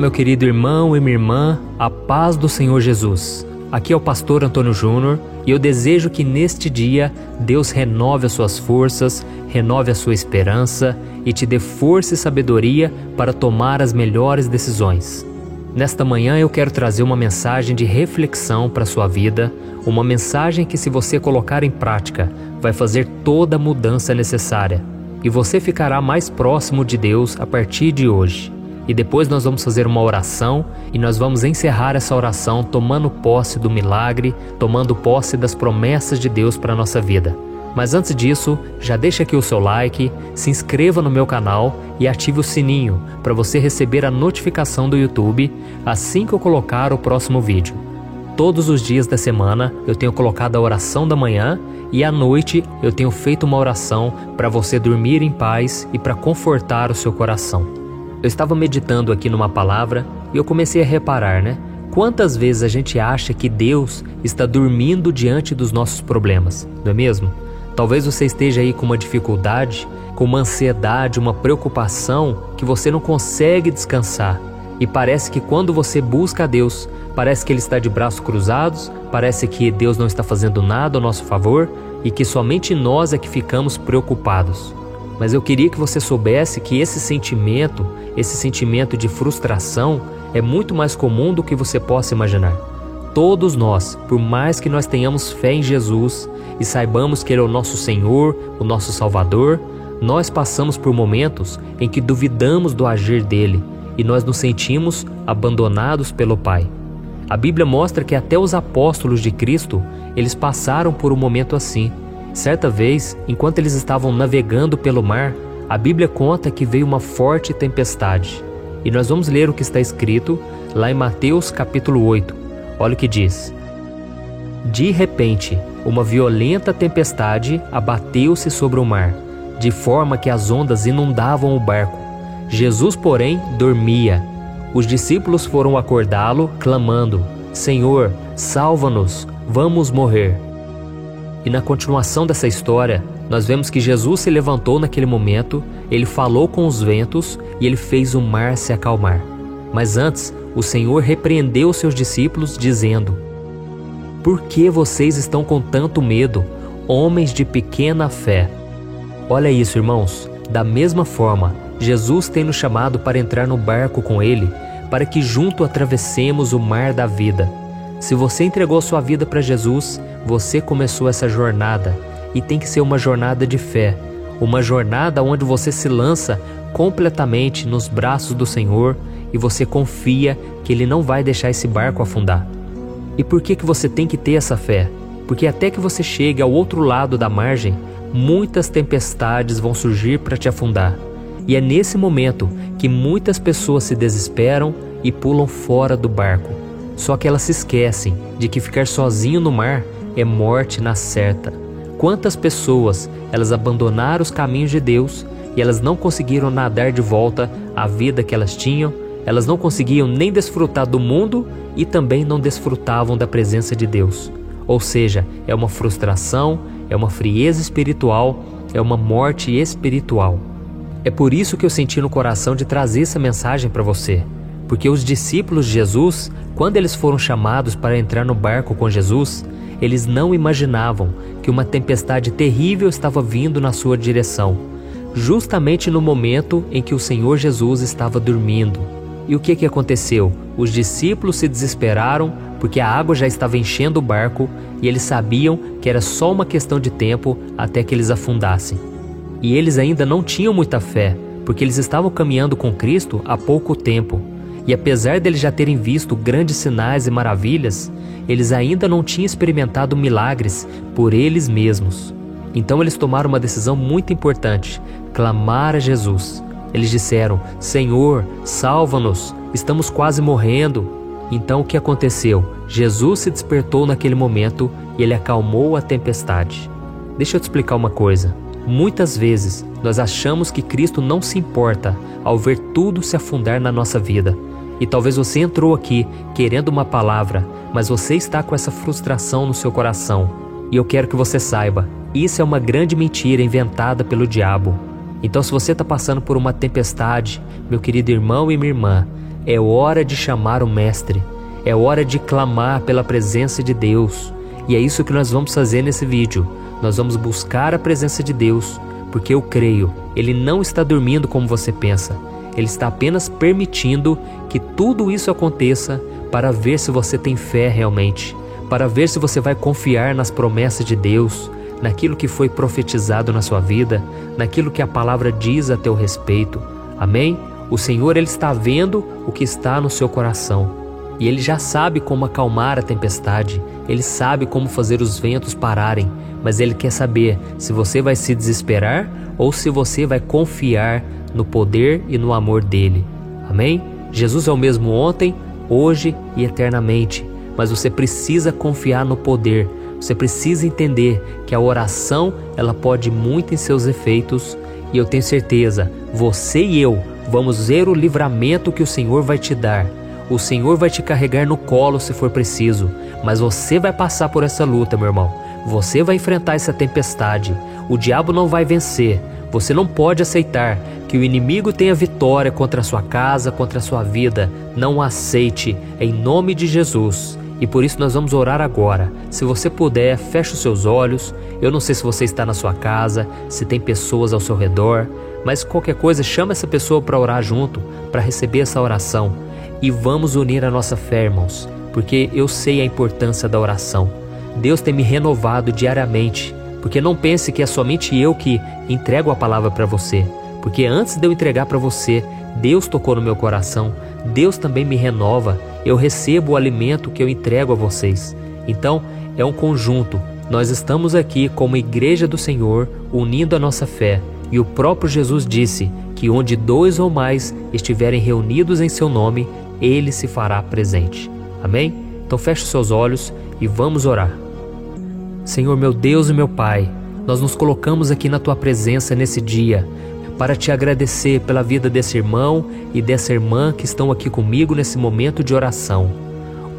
meu querido irmão e minha irmã, a paz do Senhor Jesus. Aqui é o pastor Antônio Júnior e eu desejo que neste dia Deus renove as suas forças, renove a sua esperança e te dê força e sabedoria para tomar as melhores decisões. Nesta manhã eu quero trazer uma mensagem de reflexão para a sua vida, uma mensagem que, se você colocar em prática, vai fazer toda a mudança necessária e você ficará mais próximo de Deus a partir de hoje e depois nós vamos fazer uma oração e nós vamos encerrar essa oração tomando posse do milagre, tomando posse das promessas de Deus para a nossa vida. Mas antes disso, já deixa aqui o seu like, se inscreva no meu canal e ative o sininho para você receber a notificação do YouTube assim que eu colocar o próximo vídeo. Todos os dias da semana eu tenho colocado a oração da manhã e à noite eu tenho feito uma oração para você dormir em paz e para confortar o seu coração. Eu estava meditando aqui numa palavra e eu comecei a reparar, né? Quantas vezes a gente acha que Deus está dormindo diante dos nossos problemas, não é mesmo? Talvez você esteja aí com uma dificuldade, com uma ansiedade, uma preocupação que você não consegue descansar. E parece que quando você busca a Deus, parece que Ele está de braços cruzados, parece que Deus não está fazendo nada ao nosso favor e que somente nós é que ficamos preocupados. Mas eu queria que você soubesse que esse sentimento, esse sentimento de frustração, é muito mais comum do que você possa imaginar. Todos nós, por mais que nós tenhamos fé em Jesus e saibamos que Ele é o nosso Senhor, o nosso Salvador, nós passamos por momentos em que duvidamos do agir dele e nós nos sentimos abandonados pelo Pai. A Bíblia mostra que até os apóstolos de Cristo, eles passaram por um momento assim. Certa vez, enquanto eles estavam navegando pelo mar, a Bíblia conta que veio uma forte tempestade. E nós vamos ler o que está escrito lá em Mateus capítulo 8. Olha o que diz: De repente, uma violenta tempestade abateu-se sobre o mar, de forma que as ondas inundavam o barco. Jesus, porém, dormia. Os discípulos foram acordá-lo, clamando: Senhor, salva-nos, vamos morrer. E na continuação dessa história, nós vemos que Jesus se levantou naquele momento, ele falou com os ventos e ele fez o mar se acalmar. Mas antes, o Senhor repreendeu seus discípulos, dizendo: Por que vocês estão com tanto medo, homens de pequena fé? Olha isso, irmãos. Da mesma forma, Jesus tem nos chamado para entrar no barco com Ele, para que junto atravessemos o mar da vida. Se você entregou sua vida para Jesus, você começou essa jornada e tem que ser uma jornada de fé, uma jornada onde você se lança completamente nos braços do Senhor e você confia que Ele não vai deixar esse barco afundar. E por que, que você tem que ter essa fé? Porque até que você chegue ao outro lado da margem, muitas tempestades vão surgir para te afundar. E é nesse momento que muitas pessoas se desesperam e pulam fora do barco. Só que elas se esquecem de que ficar sozinho no mar é morte na certa. Quantas pessoas elas abandonaram os caminhos de Deus e elas não conseguiram nadar de volta à vida que elas tinham, elas não conseguiam nem desfrutar do mundo e também não desfrutavam da presença de Deus. Ou seja, é uma frustração, é uma frieza espiritual, é uma morte espiritual. É por isso que eu senti no coração de trazer essa mensagem para você. Porque os discípulos de Jesus, quando eles foram chamados para entrar no barco com Jesus, eles não imaginavam que uma tempestade terrível estava vindo na sua direção, justamente no momento em que o Senhor Jesus estava dormindo. E o que, que aconteceu? Os discípulos se desesperaram porque a água já estava enchendo o barco e eles sabiam que era só uma questão de tempo até que eles afundassem. E eles ainda não tinham muita fé, porque eles estavam caminhando com Cristo há pouco tempo. E apesar deles já terem visto grandes sinais e maravilhas, eles ainda não tinham experimentado milagres por eles mesmos. Então eles tomaram uma decisão muito importante: clamar a Jesus. Eles disseram: Senhor, salva-nos, estamos quase morrendo. Então o que aconteceu? Jesus se despertou naquele momento e ele acalmou a tempestade. Deixa eu te explicar uma coisa. Muitas vezes nós achamos que Cristo não se importa ao ver tudo se afundar na nossa vida. E talvez você entrou aqui querendo uma palavra, mas você está com essa frustração no seu coração. E eu quero que você saiba: isso é uma grande mentira inventada pelo diabo. Então, se você está passando por uma tempestade, meu querido irmão e minha irmã, é hora de chamar o Mestre, é hora de clamar pela presença de Deus. E é isso que nós vamos fazer nesse vídeo. Nós vamos buscar a presença de Deus, porque eu creio, Ele não está dormindo como você pensa. Ele está apenas permitindo que tudo isso aconteça para ver se você tem fé realmente, para ver se você vai confiar nas promessas de Deus, naquilo que foi profetizado na sua vida, naquilo que a palavra diz a teu respeito. Amém? O Senhor ele está vendo o que está no seu coração. E ele já sabe como acalmar a tempestade, ele sabe como fazer os ventos pararem, mas ele quer saber se você vai se desesperar ou se você vai confiar no poder e no amor dele. Amém? Jesus é o mesmo ontem, hoje e eternamente, mas você precisa confiar no poder. Você precisa entender que a oração, ela pode muito em seus efeitos, e eu tenho certeza, você e eu vamos ver o livramento que o Senhor vai te dar. O Senhor vai te carregar no colo se for preciso, mas você vai passar por essa luta, meu irmão. Você vai enfrentar essa tempestade. O diabo não vai vencer. Você não pode aceitar que o inimigo tenha vitória contra a sua casa, contra a sua vida. Não aceite, em nome de Jesus. E por isso nós vamos orar agora. Se você puder, feche os seus olhos. Eu não sei se você está na sua casa, se tem pessoas ao seu redor, mas qualquer coisa, chama essa pessoa para orar junto, para receber essa oração. E vamos unir a nossa fé, irmãos, porque eu sei a importância da oração. Deus tem me renovado diariamente, porque não pense que é somente eu que entrego a palavra para você. Porque antes de eu entregar para você, Deus tocou no meu coração, Deus também me renova, eu recebo o alimento que eu entrego a vocês. Então, é um conjunto. Nós estamos aqui como igreja do Senhor, unindo a nossa fé. E o próprio Jesus disse que onde dois ou mais estiverem reunidos em seu nome, ele se fará presente. Amém? Então feche seus olhos e vamos orar. Senhor meu Deus e meu Pai, nós nos colocamos aqui na tua presença nesse dia para te agradecer pela vida desse irmão e dessa irmã que estão aqui comigo nesse momento de oração.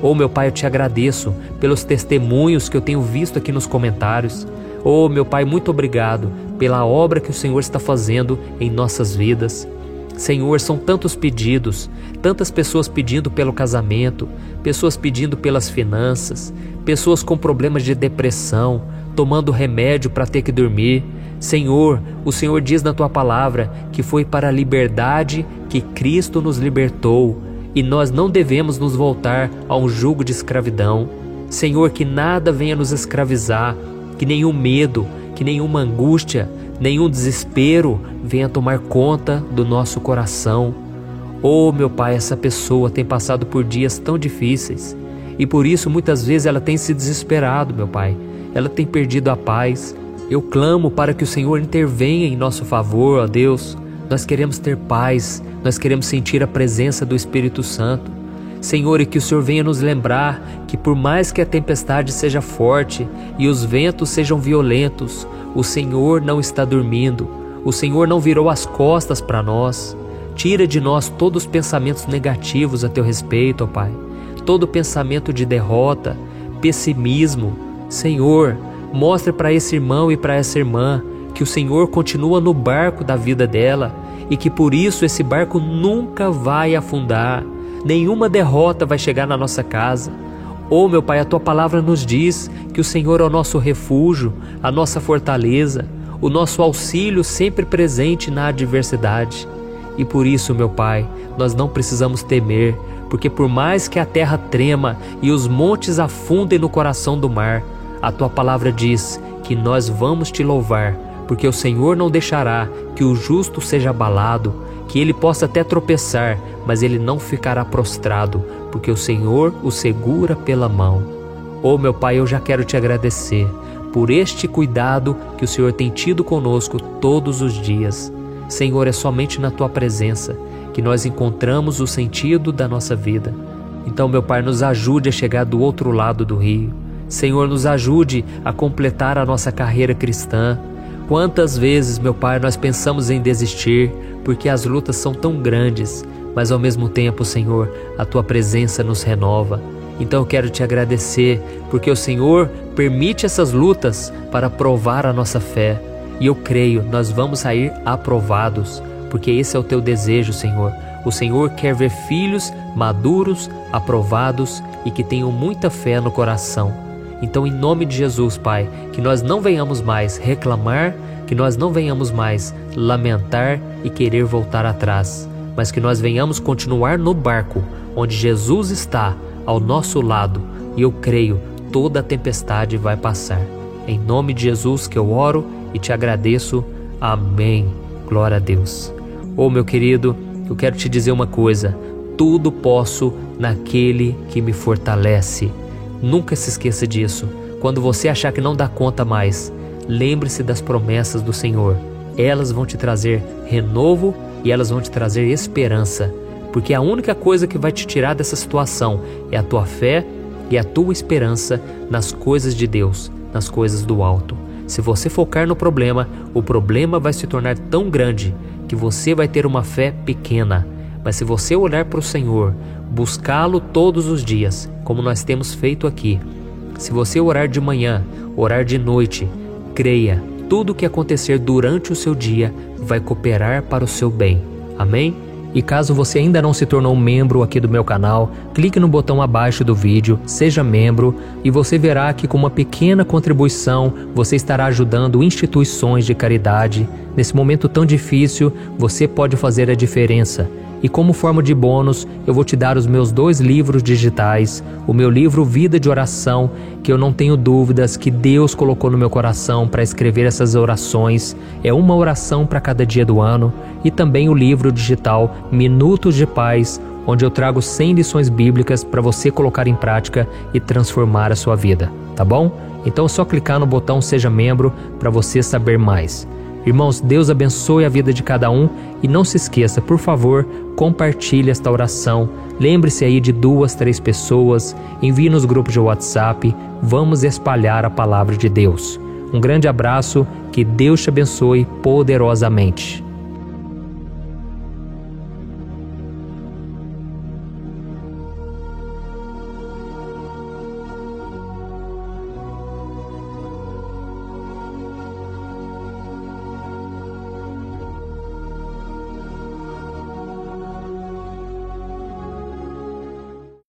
Oh, meu Pai, eu te agradeço pelos testemunhos que eu tenho visto aqui nos comentários. Oh, meu Pai, muito obrigado pela obra que o Senhor está fazendo em nossas vidas. Senhor, são tantos pedidos, tantas pessoas pedindo pelo casamento, pessoas pedindo pelas finanças, pessoas com problemas de depressão, tomando remédio para ter que dormir, Senhor, o Senhor diz na tua palavra que foi para a liberdade que Cristo nos libertou e nós não devemos nos voltar a um jugo de escravidão. Senhor, que nada venha nos escravizar, que nenhum medo, que nenhuma angústia, nenhum desespero venha tomar conta do nosso coração. Oh, meu Pai, essa pessoa tem passado por dias tão difíceis e por isso muitas vezes ela tem se desesperado, meu Pai. Ela tem perdido a paz, eu clamo para que o Senhor intervenha em nosso favor, ó Deus. Nós queremos ter paz, nós queremos sentir a presença do Espírito Santo. Senhor, e que o Senhor venha nos lembrar que, por mais que a tempestade seja forte e os ventos sejam violentos, o Senhor não está dormindo, o Senhor não virou as costas para nós. Tira de nós todos os pensamentos negativos a teu respeito, ó Pai, todo pensamento de derrota, pessimismo. Senhor, Mostre para esse irmão e para essa irmã que o Senhor continua no barco da vida dela e que por isso esse barco nunca vai afundar, nenhuma derrota vai chegar na nossa casa. Oh, meu Pai, a tua palavra nos diz que o Senhor é o nosso refúgio, a nossa fortaleza, o nosso auxílio sempre presente na adversidade. E por isso, meu Pai, nós não precisamos temer, porque por mais que a terra trema e os montes afundem no coração do mar, a tua palavra diz que nós vamos te louvar, porque o Senhor não deixará que o justo seja abalado, que ele possa até tropeçar, mas ele não ficará prostrado, porque o Senhor o segura pela mão. Oh, meu Pai, eu já quero te agradecer por este cuidado que o Senhor tem tido conosco todos os dias. Senhor, é somente na tua presença que nós encontramos o sentido da nossa vida. Então, meu Pai, nos ajude a chegar do outro lado do rio Senhor, nos ajude a completar a nossa carreira cristã. Quantas vezes, meu Pai, nós pensamos em desistir porque as lutas são tão grandes, mas ao mesmo tempo, Senhor, a tua presença nos renova. Então eu quero te agradecer porque o Senhor permite essas lutas para provar a nossa fé. E eu creio, nós vamos sair aprovados, porque esse é o teu desejo, Senhor. O Senhor quer ver filhos maduros, aprovados e que tenham muita fé no coração. Então, em nome de Jesus, Pai, que nós não venhamos mais reclamar, que nós não venhamos mais lamentar e querer voltar atrás, mas que nós venhamos continuar no barco onde Jesus está ao nosso lado e eu creio toda a tempestade vai passar. Em nome de Jesus que eu oro e te agradeço. Amém. Glória a Deus. Oh, meu querido, eu quero te dizer uma coisa: tudo posso naquele que me fortalece. Nunca se esqueça disso. Quando você achar que não dá conta mais, lembre-se das promessas do Senhor. Elas vão te trazer renovo e elas vão te trazer esperança, porque a única coisa que vai te tirar dessa situação é a tua fé e a tua esperança nas coisas de Deus, nas coisas do alto. Se você focar no problema, o problema vai se tornar tão grande que você vai ter uma fé pequena. Mas se você olhar para o Senhor, buscá-lo todos os dias, como nós temos feito aqui, se você orar de manhã, orar de noite, creia, tudo o que acontecer durante o seu dia vai cooperar para o seu bem. Amém? E caso você ainda não se tornou membro aqui do meu canal, clique no botão abaixo do vídeo, seja membro e você verá que com uma pequena contribuição você estará ajudando instituições de caridade. Nesse momento tão difícil, você pode fazer a diferença. E como forma de bônus, eu vou te dar os meus dois livros digitais, o meu livro Vida de Oração, que eu não tenho dúvidas que Deus colocou no meu coração para escrever essas orações. É uma oração para cada dia do ano, e também o livro digital Minutos de Paz, onde eu trago 100 lições bíblicas para você colocar em prática e transformar a sua vida, tá bom? Então é só clicar no botão Seja Membro para você saber mais. Irmãos, Deus abençoe a vida de cada um e não se esqueça, por favor, compartilhe esta oração. Lembre-se aí de duas, três pessoas, envie nos grupos de WhatsApp. Vamos espalhar a palavra de Deus. Um grande abraço, que Deus te abençoe poderosamente.